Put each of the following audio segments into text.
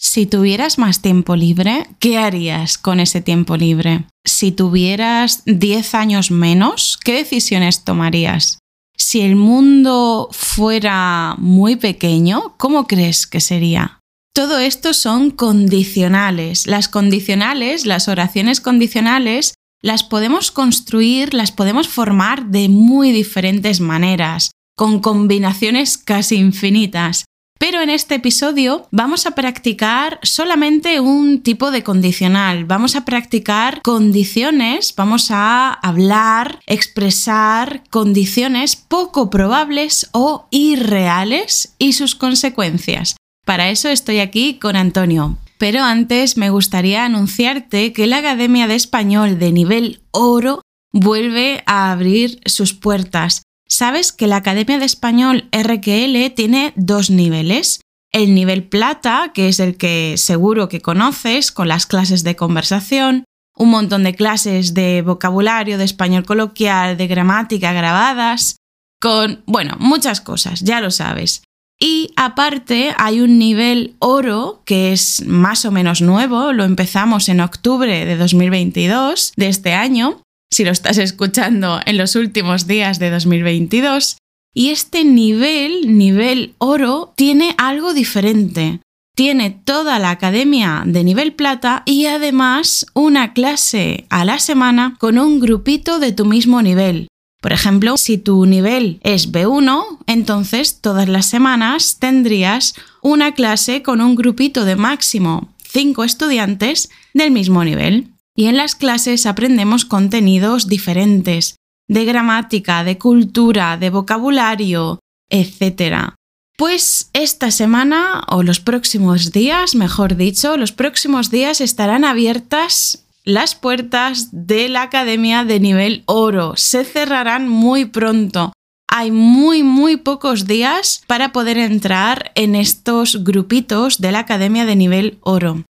Si tuvieras más tiempo libre, ¿qué harías con ese tiempo libre? Si tuvieras 10 años menos, ¿qué decisiones tomarías? Si el mundo fuera muy pequeño, ¿cómo crees que sería? Todo esto son condicionales. Las condicionales, las oraciones condicionales, las podemos construir, las podemos formar de muy diferentes maneras, con combinaciones casi infinitas. Pero en este episodio vamos a practicar solamente un tipo de condicional. Vamos a practicar condiciones, vamos a hablar, expresar condiciones poco probables o irreales y sus consecuencias. Para eso estoy aquí con Antonio. Pero antes me gustaría anunciarte que la Academia de Español de nivel oro vuelve a abrir sus puertas sabes que la Academia de Español RQL tiene dos niveles. El nivel plata, que es el que seguro que conoces, con las clases de conversación, un montón de clases de vocabulario, de español coloquial, de gramática grabadas, con, bueno, muchas cosas, ya lo sabes. Y aparte hay un nivel oro que es más o menos nuevo, lo empezamos en octubre de 2022 de este año, si lo estás escuchando en los últimos días de 2022. Y este nivel, nivel oro, tiene algo diferente. Tiene toda la academia de nivel plata y además una clase a la semana con un grupito de tu mismo nivel. Por ejemplo, si tu nivel es B1, entonces todas las semanas tendrías una clase con un grupito de máximo 5 estudiantes del mismo nivel y en las clases aprendemos contenidos diferentes, de gramática, de cultura, de vocabulario, etc. Pues esta semana, o los próximos días, mejor dicho, los próximos días estarán abiertas las puertas de la Academia de Nivel Oro. Se cerrarán muy pronto. Hay muy, muy pocos días para poder entrar en estos grupitos de la Academia de Nivel Oro.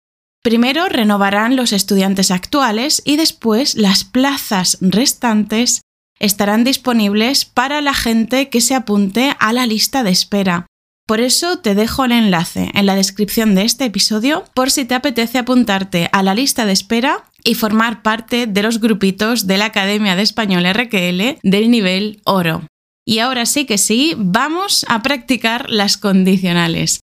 Primero renovarán los estudiantes actuales y después las plazas restantes estarán disponibles para la gente que se apunte a la lista de espera. Por eso te dejo el enlace en la descripción de este episodio por si te apetece apuntarte a la lista de espera y formar parte de los grupitos de la Academia de Español RQL del nivel oro. Y ahora sí que sí, vamos a practicar las condicionales.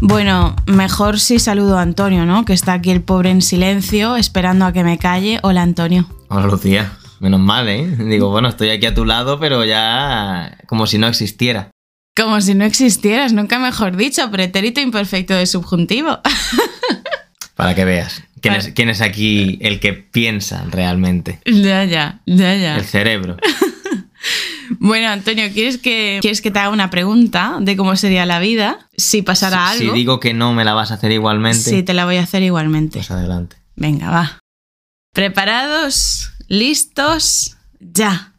Bueno, mejor si saludo a Antonio, ¿no? Que está aquí el pobre en silencio, esperando a que me calle. Hola, Antonio. Hola, Lucía. Menos mal, ¿eh? Digo, bueno, estoy aquí a tu lado, pero ya como si no existiera. Como si no existieras, nunca mejor dicho, pretérito imperfecto de subjuntivo. Para que veas. ¿Quién es, ¿Quién es aquí el que piensa realmente? Ya, ya, ya, ya. El cerebro. Bueno, Antonio, ¿quieres que, ¿quieres que te haga una pregunta de cómo sería la vida si pasara algo? Si digo que no, me la vas a hacer igualmente. Sí, te la voy a hacer igualmente. Pues adelante. Venga, va. ¿Preparados? ¿Listos? Ya.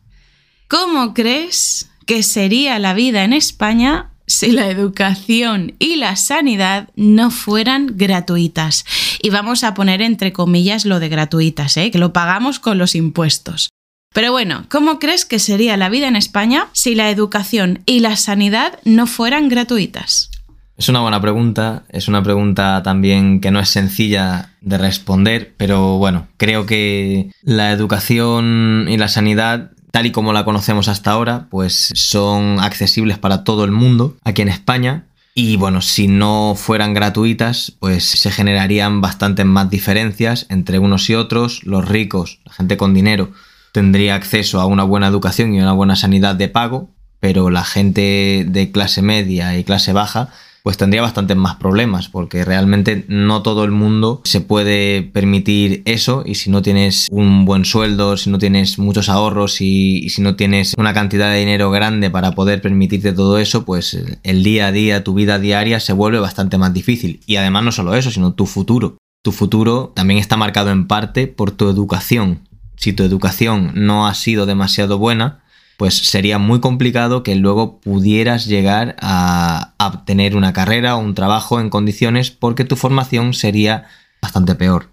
¿Cómo crees que sería la vida en España si la educación y la sanidad no fueran gratuitas? Y vamos a poner entre comillas lo de gratuitas, ¿eh? que lo pagamos con los impuestos. Pero bueno, ¿cómo crees que sería la vida en España si la educación y la sanidad no fueran gratuitas? Es una buena pregunta, es una pregunta también que no es sencilla de responder, pero bueno, creo que la educación y la sanidad tal y como la conocemos hasta ahora, pues son accesibles para todo el mundo aquí en España. Y bueno, si no fueran gratuitas, pues se generarían bastantes más diferencias entre unos y otros. Los ricos, la gente con dinero, tendría acceso a una buena educación y una buena sanidad de pago, pero la gente de clase media y clase baja pues tendría bastantes más problemas, porque realmente no todo el mundo se puede permitir eso y si no tienes un buen sueldo, si no tienes muchos ahorros y, si no tienes una cantidad de dinero grande para poder permitirte todo eso, pues el día a día, tu vida diaria se vuelve bastante más difícil. Y además no solo eso, sino tu futuro. Tu futuro también está marcado en parte por tu educación si tu educación no ha sido demasiado buena, pues sería muy complicado que luego pudieras llegar a, obtener una carrera o un trabajo en condiciones porque tu formación sería bastante peor.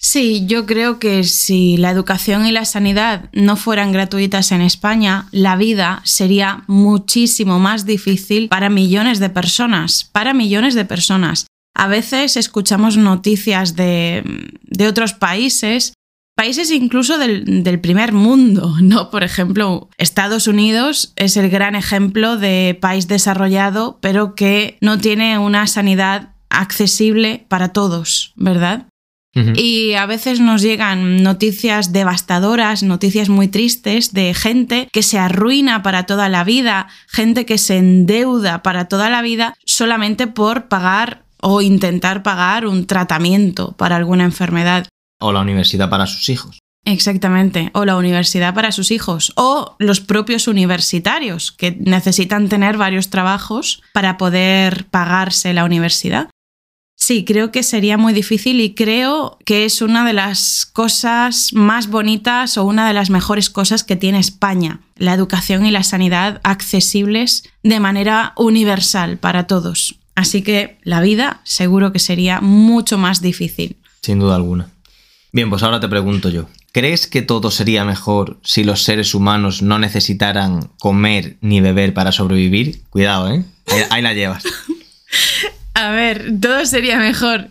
Sí, yo creo que si la educación y la sanidad no fueran gratuitas en España, la vida sería muchísimo más difícil para millones de personas, para millones de personas. A veces escuchamos noticias de, de otros países, países incluso del, del, primer mundo, ¿no? Por ejemplo, Estados Unidos es el gran ejemplo de país desarrollado, pero que no tiene una sanidad accesible para todos, ¿verdad? Y a veces nos llegan noticias devastadoras, noticias muy tristes de gente que se arruina para toda la vida, gente que se endeuda para toda la vida solamente por pagar o intentar pagar un tratamiento para alguna enfermedad. O la universidad para sus hijos. Exactamente, o la universidad para sus hijos, o los propios universitarios que necesitan tener varios trabajos para poder pagarse la universidad. Sí, creo que sería muy difícil y creo que es una de las cosas más bonitas o una de las mejores cosas que tiene España, la educación y la sanidad accesibles de manera universal para todos. Así que la vida seguro que sería mucho más difícil. Sin duda alguna. Bien, pues ahora te pregunto yo. ¿Crees que todo sería mejor si los seres humanos no necesitaran comer ni beber para sobrevivir? Cuidado, ¿eh? Ahí, la llevas. A ver, todo sería mejor.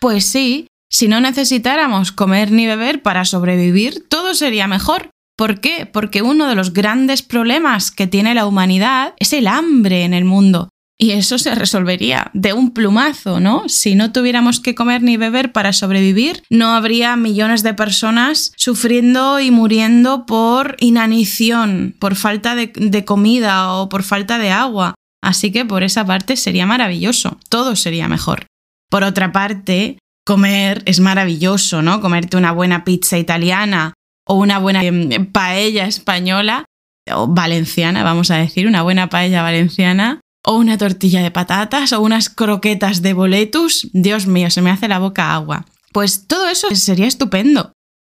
Pues sí, si no necesitáramos comer ni beber para sobrevivir, todo sería mejor. ¿Por qué? Porque uno de los grandes problemas que tiene la humanidad es el hambre en el mundo. Y eso se resolvería de un plumazo, ¿no? Si no tuviéramos que comer ni beber para sobrevivir, no habría millones de personas sufriendo y muriendo por inanición, por falta de, comida o por falta de agua. Así que por esa parte sería maravilloso, todo sería mejor. Por otra parte, comer es maravilloso, ¿no? Comerte una buena pizza italiana o una buena em, paella española o valenciana, vamos a decir, una buena paella valenciana o una tortilla de patatas o unas croquetas de boletus. Dios mío, se me hace la boca agua. Pues todo eso sería estupendo.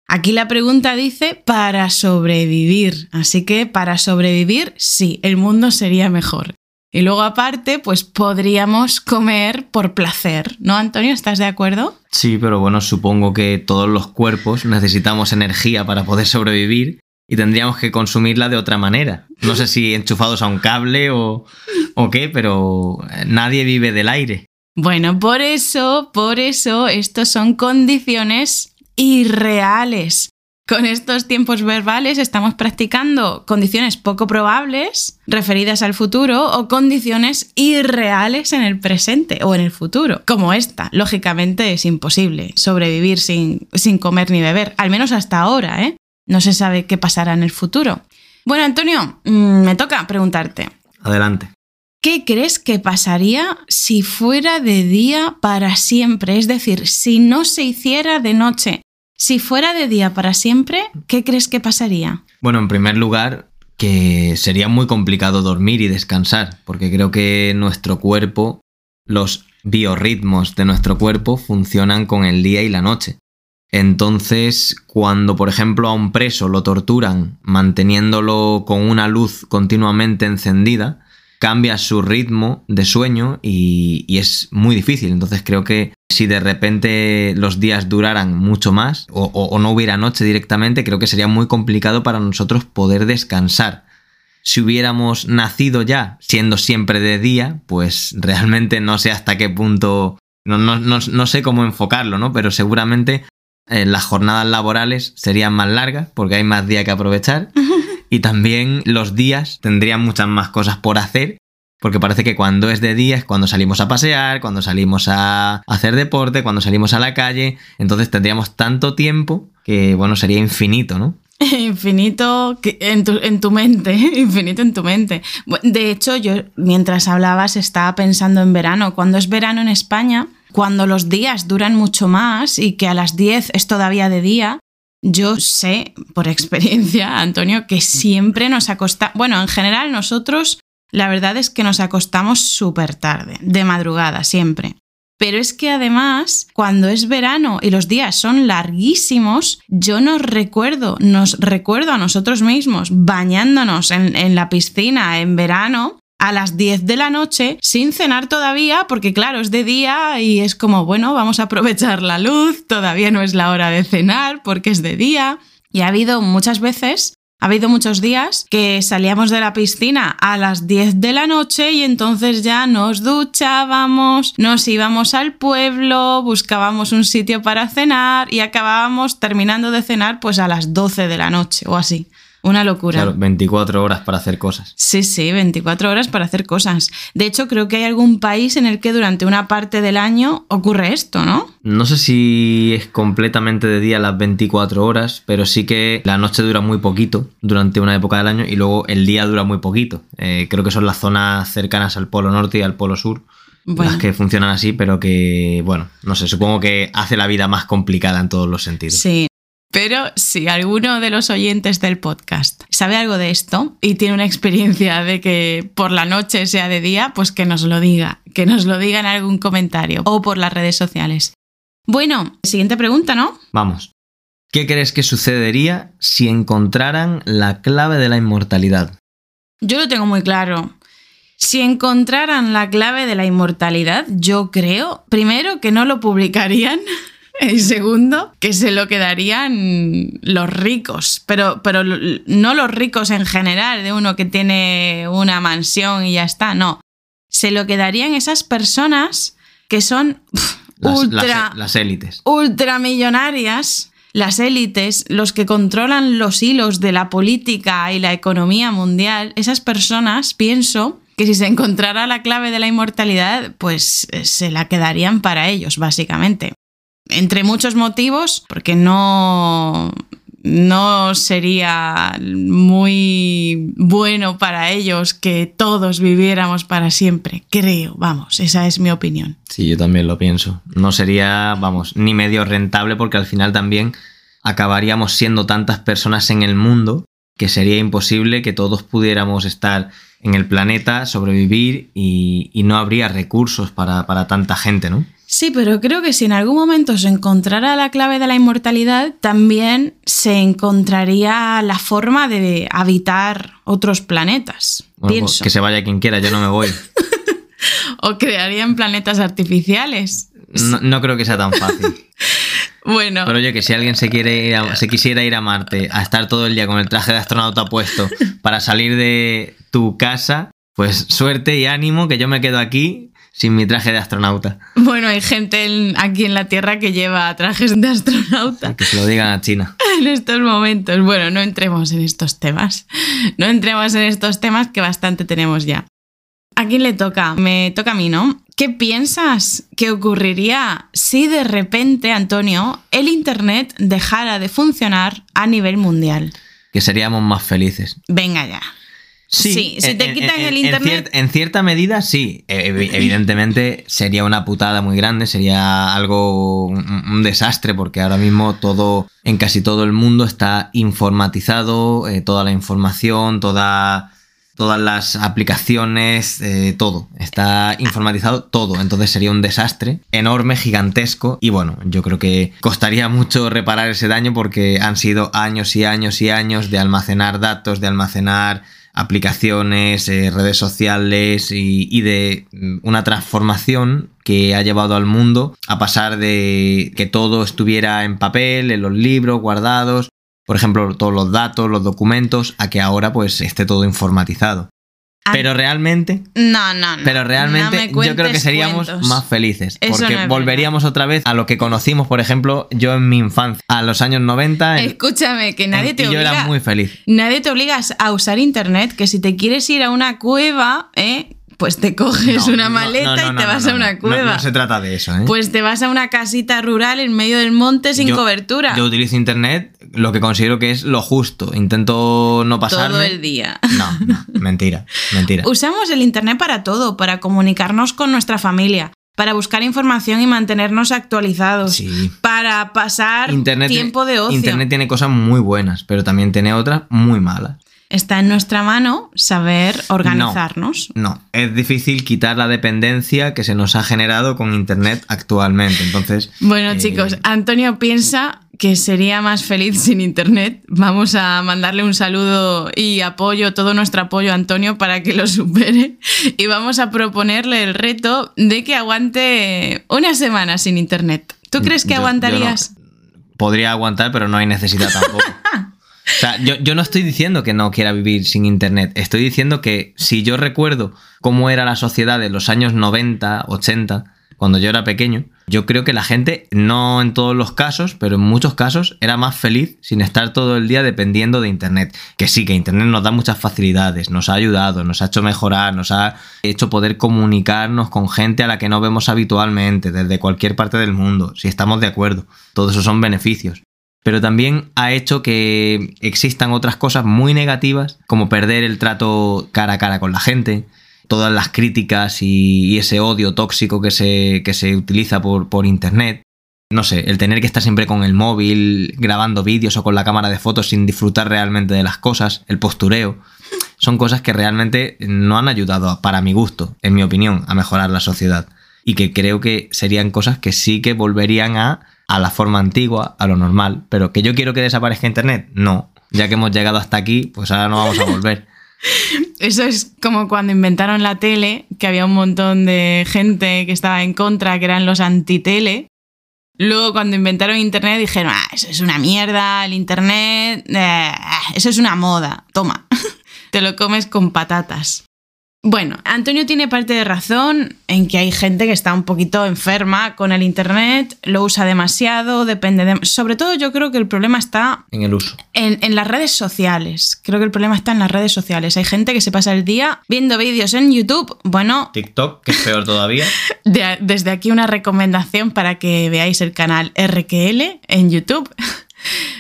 Aquí la pregunta dice para sobrevivir, así que para sobrevivir sí, el mundo sería mejor. Y luego aparte, pues podríamos comer por placer, ¿no, Antonio? ¿Estás de acuerdo? Sí, pero bueno, supongo que todos los cuerpos necesitamos energía para poder sobrevivir y tendríamos que consumirla de otra manera. No sé si enchufados a un cable o, o qué, pero nadie vive del aire. Bueno, por eso, por eso, estos son condiciones irreales. Con estos tiempos verbales estamos practicando condiciones poco probables referidas al futuro o condiciones irreales en el presente o en el futuro, como esta. Lógicamente es imposible sobrevivir sin, sin comer ni beber, al menos hasta ahora, ¿eh? No se sabe qué pasará en el futuro. Bueno, Antonio, mm, me toca preguntarte. Adelante. ¿Qué crees que pasaría si fuera de día para siempre? Es decir, si no se hiciera de noche. Si fuera de día para siempre, ¿qué crees que pasaría? Bueno, en primer lugar, que sería muy complicado dormir y descansar, porque creo que nuestro cuerpo, los biorritmos de nuestro cuerpo funcionan con el día y la noche. Entonces, cuando por ejemplo a un preso lo torturan manteniéndolo con una luz continuamente encendida, cambia su ritmo de sueño y, es muy difícil. Entonces creo que si de repente los días duraran mucho más o, no hubiera noche directamente, creo que sería muy complicado para nosotros poder descansar. Si hubiéramos nacido ya siendo siempre de día, pues realmente no sé hasta qué punto, no, no sé cómo enfocarlo, ¿no? Pero seguramente eh, las jornadas laborales serían más largas porque hay más días que aprovechar y también los días tendrían muchas más cosas por hacer porque parece que cuando es de día es cuando salimos a pasear, cuando salimos a hacer deporte, cuando salimos a la calle, entonces tendríamos tanto tiempo que, bueno, sería infinito, ¿no? Infinito en tu, en tu mente, infinito en tu mente. De hecho, yo mientras hablabas estaba pensando en verano. Cuando es verano en España, cuando los días duran mucho más y que a las 10 es todavía de día, yo sé por experiencia, Antonio, que siempre nos acosta, bueno, en general nosotros la verdad es que nos acostamos súper tarde, de madrugada siempre. Pero es que además, cuando es verano y los días son larguísimos, yo nos recuerdo, nos recuerdo a nosotros mismos bañándonos en, en la piscina en verano a las 10 de la noche sin cenar todavía, porque claro, es de día y es como, bueno, vamos a aprovechar la luz, todavía no es la hora de cenar porque es de día. Y ha habido muchas veces ha habido muchos días que salíamos de la piscina a las 10 de la noche y entonces ya nos duchábamos, nos íbamos al pueblo, buscábamos un sitio para cenar y acabábamos terminando de cenar pues a las 12 de la noche o así. Una locura. Claro, 24 horas para hacer cosas. Sí, sí, 24 horas para hacer cosas. De hecho, creo que hay algún país en el que durante una parte del año ocurre esto, ¿no? No sé si es completamente de día las 24 horas, pero sí que la noche dura muy poquito durante una época del año y luego el día dura muy poquito. Eh, creo que son las zonas cercanas al Polo Norte y al Polo Sur. Las que funcionan así, pero que, bueno, no sé, supongo que hace la vida más complicada en todos los sentidos. Sí, pero si alguno de los oyentes del podcast sabe algo de esto y tiene una experiencia de que por la noche sea de día, pues que nos lo diga, que nos lo diga en algún comentario o por las redes sociales. Bueno, siguiente pregunta, ¿no? Vamos. ¿Qué crees que sucedería si encontraran la clave de la inmortalidad? Yo lo tengo muy claro. Si encontraran la clave de la inmortalidad, yo creo, primero, que no lo publicarían y segundo, que se lo quedarían los ricos, pero, pero no los ricos en general, de uno que tiene una mansión y ya está, no. Se lo quedarían esas personas que son ultra... Las, élites. Ultramillonarias las élites, los que controlan los hilos de la política y la economía mundial, esas personas, pienso que si se encontrara la clave de la inmortalidad, pues eh, se la quedarían para ellos, básicamente entre muchos motivos, porque no, no sería muy bueno para ellos que todos viviéramos para siempre, creo, vamos, esa es mi opinión. Sí, yo también lo pienso. No sería, vamos, ni medio rentable porque al final también acabaríamos siendo tantas personas en el mundo que sería imposible que todos pudiéramos estar en el planeta, sobrevivir y, no habría recursos para, para tanta gente, ¿no? Sí, pero creo que si en algún momento se encontrara la clave de la inmortalidad, también se encontraría la forma de habitar otros planetas. Pues pienso. que se vaya quien quiera, yo no me voy. o crearían planetas artificiales. No, creo que sea tan fácil. bueno. Pero oye, que si alguien se, quiere se quisiera ir a Marte, a estar todo el día con el traje de astronauta puesto para salir de tu casa, pues suerte y ánimo, que yo me quedo aquí sin mi traje de astronauta. Bueno, hay gente aquí en la Tierra que lleva trajes de astronauta. Que se lo digan a China. En estos momentos. Bueno, no entremos en estos temas. No entremos en estos temas que bastante tenemos ya. ¿A quién le toca? Me toca a mí, ¿no? ¿Qué piensas que ocurriría si de repente, Antonio, el Internet dejara de funcionar a nivel mundial? Que seríamos más felices. Venga ya. Sí, si te quitan el internet. En, cierta medida, sí. E, evidentemente sería una putada muy grande, sería algo, un, desastre, porque ahora mismo todo, en casi todo el mundo está informatizado, eh, toda la información, toda, todas las aplicaciones, eh, todo. Está informatizado todo. Entonces sería un desastre enorme, gigantesco. Y bueno, yo creo que costaría mucho reparar ese daño porque han sido años y años y años de almacenar datos, de almacenar aplicaciones, eh, redes sociales y, de mm, una transformación que ha llevado al mundo a pasar de que todo estuviera en papel, en los libros guardados, por ejemplo, todos los datos, los documentos, a que ahora pues esté todo informatizado. Pero realmente. No, no, no. Pero realmente yo creo que seríamos más felices. porque volveríamos otra vez a lo que conocimos, por ejemplo, yo en mi infancia, a los años 90. Escúchame, que nadie te obliga. Yo era muy feliz. Nadie te obliga a usar internet, que si te quieres ir a una cueva, ¿eh? Pues te coges una maleta y te vas a una cueva. No, se trata de eso, ¿eh? Pues te vas a una casita rural en medio del monte sin cobertura. Yo utilizo internet lo que considero que es lo justo. Intento no pasarme. Todo el día. No, mentira, mentira. Usamos el internet para todo, para comunicarnos con nuestra familia, para buscar información y mantenernos actualizados, sí. para pasar tiempo de ocio. Internet tiene cosas muy buenas, pero también tiene otras muy malas. Está en nuestra mano saber organizarnos. No, es difícil quitar la dependencia que se nos ha generado con Internet actualmente. Entonces. Bueno, eh, chicos, Antonio piensa que sería más feliz sin Internet. Vamos a mandarle un saludo y apoyo, todo nuestro apoyo a Antonio para que lo supere. Y vamos a proponerle el reto de que aguante una semana sin Internet. ¿Tú crees que yo- yo no- aguantarías? podría aguantar, pero no hay necesidad tampoco. Yo, yo no estoy diciendo que no quiera vivir sin internet. Estoy diciendo que si yo recuerdo cómo era la sociedad de los años 90, 80, cuando yo era pequeño, yo creo que la gente, no en todos los casos, pero en muchos casos, era más feliz sin estar todo el día dependiendo de internet. Que sí, que internet nos da muchas facilidades, nos ha ayudado, nos ha hecho mejorar, nos ha hecho poder comunicarnos con gente a la que no vemos habitualmente, desde cualquier parte del mundo, si estamos de acuerdo. Todos esos son beneficios pero también ha hecho que existan otras cosas muy negativas, como perder el trato cara a cara con la gente, todas las críticas y, ese odio tóxico que se, que se utiliza por, por internet. No sé, el tener que estar siempre con el móvil, grabando vídeos o con la cámara de fotos sin disfrutar realmente de las cosas, el postureo, son cosas que realmente no han ayudado, para mi gusto, en mi opinión, a mejorar la sociedad. Y que creo que serían cosas que sí que volverían a, a la forma antigua, a lo normal. Pero que yo quiero que desaparezca Internet, no. Ya que hemos llegado hasta aquí, pues ahora no vamos a volver. Eso es como cuando inventaron la tele, que había un montón de gente que estaba en contra, que eran los antitele. Luego cuando inventaron Internet dijeron, ah, eso es una mierda, el Internet, eh, eso es una moda, toma, te lo comes con patatas. Bueno, Antonio tiene parte de razón en que hay gente que está un poquito enferma con el Internet, lo usa demasiado, depende de... Sobre todo yo creo que el problema está En el uso. en, en las redes sociales. Creo que el problema está en las redes sociales. Hay gente que se pasa el día viendo vídeos en YouTube. Bueno, TikTok, que es peor todavía. de- desde aquí una recomendación para que veáis el canal RQL en YouTube.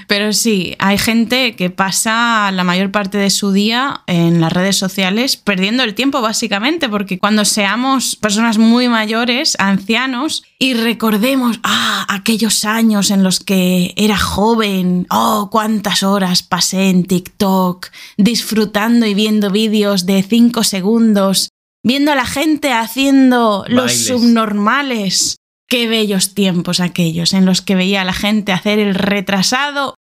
Pero sí, hay gente que pasa la mayor parte de su día en las redes sociales perdiendo el tiempo básicamente, porque cuando seamos personas muy mayores, ancianos, y recordemos, ah, aquellos años en los que era joven, oh, cuántas horas pasé en TikTok disfrutando y viendo vídeos de 5 segundos, viendo a la gente haciendo los Bailes. subnormales. Qué bellos tiempos aquellos en los que veía a la gente hacer el retrasado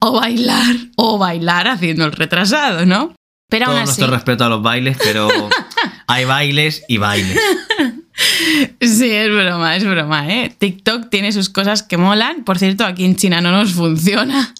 o bailar, o bailar haciendo el retrasado, ¿no? Pero Todo aún así, nuestro respeto a los bailes, pero hay bailes y bailes. sí, es broma, es broma, ¿eh? TikTok tiene sus cosas que molan. Por cierto, aquí en China no nos funciona.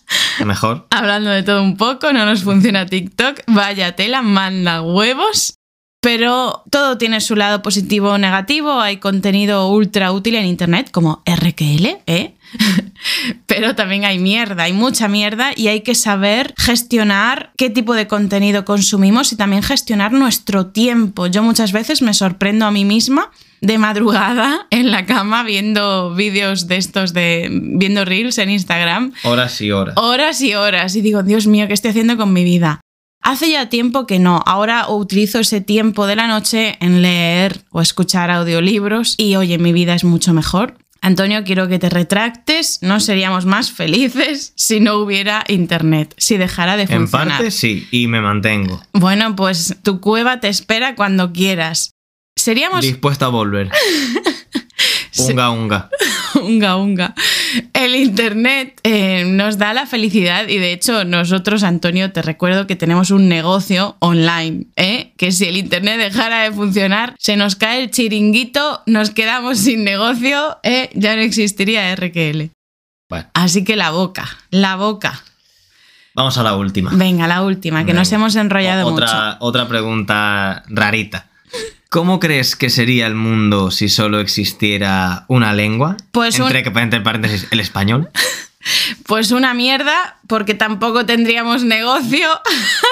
Mejor. Hablando de todo un poco, no nos funciona TikTok. Vaya tela, manda huevos. Pero todo tiene su lado positivo o negativo. Hay contenido ultra útil en Internet, como RQL, ¿eh? Pero también hay mierda, hay mucha mierda y hay que saber gestionar qué tipo de contenido consumimos y también gestionar nuestro tiempo. Yo muchas veces me sorprendo a mí misma de madrugada en la cama viendo vídeos de estos de viendo reels en Instagram Horas y horas. horas y horas y digo, Dios mío, ¿qué estoy haciendo con mi vida? Hace ya tiempo que no, ahora utilizo ese tiempo de la noche en leer o escuchar audiolibros y oye, mi vida es mucho mejor. Antonio, quiero que te retractes, no seríamos más felices si no hubiera internet, si dejara de En funcionar. parte sí, y me mantengo. Bueno, pues tu cueva te espera cuando quieras. Seríamos Dispuesto a volver. Unga, unga. unga, unga. El Internet eh, nos da la felicidad y de hecho nosotros, Antonio, te recuerdo que tenemos un negocio online, ¿eh? que si el Internet dejara de funcionar, se nos cae el chiringuito, nos quedamos sin negocio, ¿eh? ya no existiría RQL. Bueno, Así que la boca, la boca. vamos a la última. Venga, la última, que nos hemos enrollado O- mucho. Otra pregunta rarita. ¿Cómo crees que sería el mundo si solo existiera una lengua? Pues un- entre, paréntesis, el español. Pues una mierda, porque tampoco tendríamos negocio.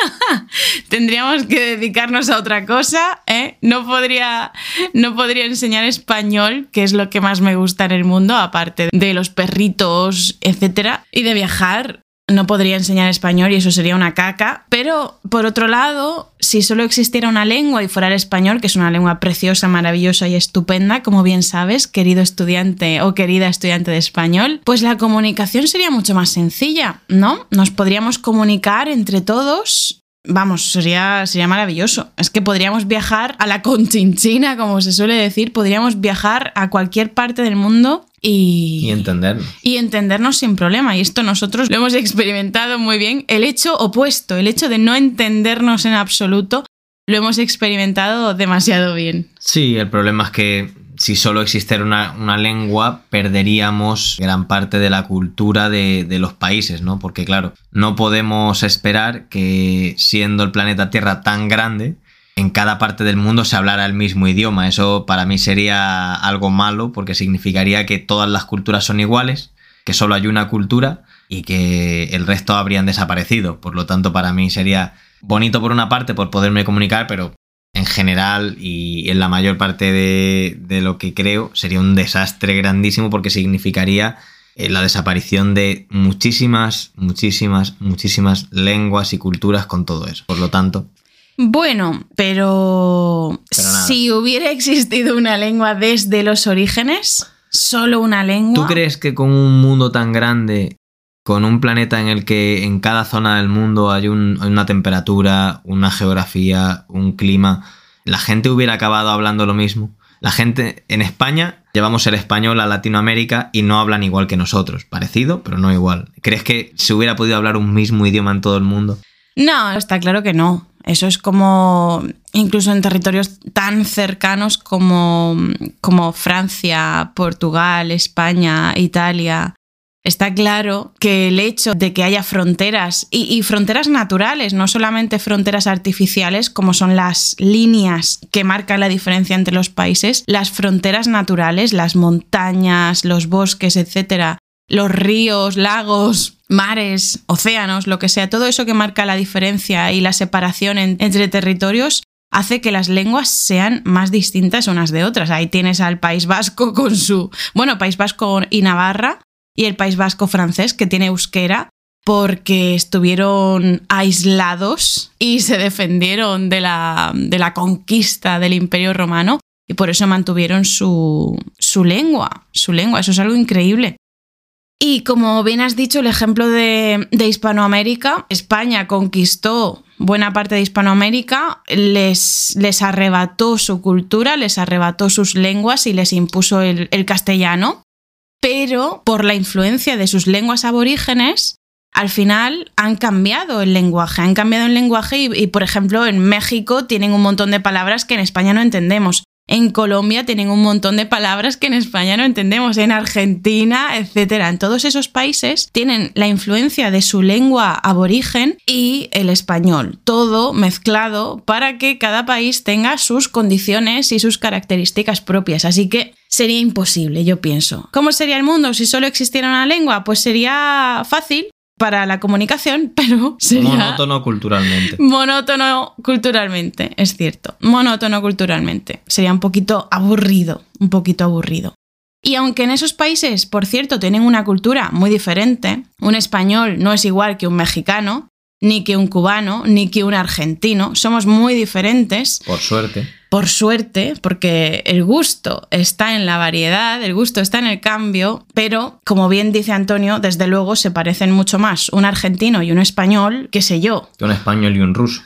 tendríamos que dedicarnos a otra cosa. ¿eh? No, podría, no podría enseñar español, que es lo que más me gusta en el mundo, aparte de los perritos, etcétera, y de viajar. No podría enseñar español y eso sería una caca. Pero, por otro lado, si solo existiera una lengua y fuera el español, que es una lengua preciosa, maravillosa y estupenda, como bien sabes, querido estudiante o querida estudiante de español, pues la comunicación sería mucho más sencilla, ¿no? Nos podríamos comunicar entre todos vamos, sería, sería maravilloso. Es que podríamos viajar a la conchinchina, como se suele decir, podríamos viajar a cualquier parte del mundo y, Y entendernos. y entendernos sin problema. Y esto nosotros lo hemos experimentado muy bien. El hecho opuesto, el hecho de no entendernos en absoluto, lo hemos experimentado demasiado bien. Sí, el problema es que si solo existiera una, lengua, perderíamos gran parte de la cultura de, de los países, ¿no? Porque claro, no podemos esperar que siendo el planeta Tierra tan grande, en cada parte del mundo se hablara el mismo idioma. Eso para mí sería algo malo porque significaría que todas las culturas son iguales, que solo hay una cultura y que el resto habrían desaparecido. Por lo tanto, para mí sería bonito por una parte por poderme comunicar, pero en general y en la mayor parte de, de lo que creo sería un desastre grandísimo porque significaría eh, la desaparición de muchísimas, muchísimas, muchísimas lenguas y culturas con todo eso. Por lo tanto, Bueno, pero, Pero si hubiera existido una lengua desde los orígenes, solo una lengua. ¿tú crees que con un mundo tan grande, con un planeta en el que en cada zona del mundo hay, un- hay una temperatura, una geografía, un clima, la gente hubiera acabado hablando lo mismo? La gente en España llevamos el español a Latinoamérica y no hablan igual que nosotros. Parecido, pero no igual. ¿Crees que se hubiera podido hablar un mismo idioma en todo el mundo? No, está claro que no. Eso es como, incluso en territorios tan cercanos como, como Francia, Portugal, España, Italia. Está claro que el hecho de que haya fronteras y, fronteras naturales, no solamente fronteras artificiales, como son las líneas que marcan la diferencia entre los países, las fronteras naturales, las montañas, los bosques, etcétera, los ríos, lagos, mares, océanos, lo que sea, todo eso que marca la diferencia y la separación en- entre territorios hace que las lenguas sean más distintas unas de otras. Ahí tienes al País Vasco con su, bueno, País Vasco y Navarra y el País Vasco francés que tiene euskera porque estuvieron aislados y se defendieron de la, de la conquista del Imperio Romano y por eso mantuvieron su, su lengua, su lengua, eso es algo increíble. Y como bien has dicho, el ejemplo de, de Hispanoamérica, España conquistó buena parte de Hispanoamérica, les, les arrebató su cultura, les arrebató sus lenguas y les impuso el, el castellano, pero por la influencia de sus lenguas aborígenes, al final han cambiado el lenguaje, han cambiado el lenguaje y, y, por ejemplo, en México tienen un montón de palabras que en España no entendemos. En Colombia tienen un montón de palabras que en España no entendemos, en Argentina, etcétera. En todos esos países tienen la influencia de su lengua aborigen y el español, todo mezclado para que cada país tenga sus condiciones y sus características propias. Así que sería imposible, yo pienso. ¿Cómo sería el mundo si solo existiera una lengua? Pues sería fácil para la comunicación, pero sería Monótono culturalmente. monótono culturalmente, es cierto. Monótono culturalmente. Sería un poquito aburrido, un poquito aburrido. Y aunque en esos países, por cierto, tienen una cultura muy diferente, un español no es igual que un mexicano, ni que un cubano, ni que un argentino, somos muy diferentes, Por suerte. por suerte, porque el gusto está en la variedad, el gusto está en el cambio, pero como bien dice Antonio, desde luego se parecen mucho más un argentino y un español, qué sé yo, Que un español y un ruso.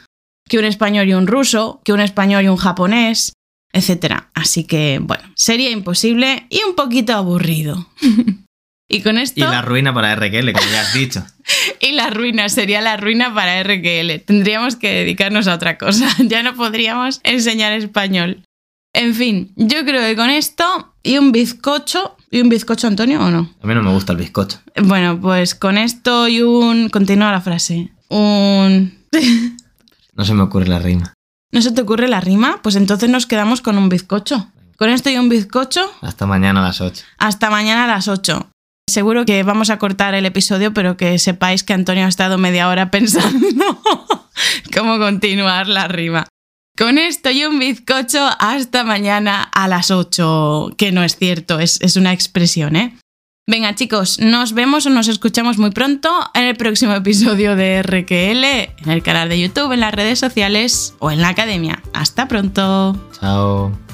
que un español y un ruso, que un español y un japonés, etc. Así que, bueno, sería imposible y un poquito aburrido. y con esto... Y la ruina para RQL, como ya has dicho. y la ruina sería la ruina para RQL. Tendríamos que dedicarnos a otra cosa. ya no podríamos enseñar español. En fin, yo creo que con esto y un bizcocho... ¿Y un bizcocho, Antonio, o no? A mí no me gusta el bizcocho. Bueno, pues con esto y un... Continúa la frase. Un... No se me ocurre la rima. ¿No se te ocurre la rima? Pues entonces nos quedamos con un bizcocho. Con esto y un bizcocho, Hasta mañana a las 8. hasta mañana a las 8. Seguro que vamos a cortar el episodio, pero que sepáis que Antonio ha estado media hora pensando cómo continuar la rima. Con esto y un bizcocho, hasta mañana a las 8. Que no es cierto, es, es una expresión, ¿eh? Venga chicos, nos vemos o nos escuchamos muy pronto en el próximo episodio de RQL, en el canal de YouTube, en las redes sociales o en la academia. Hasta pronto. Chao.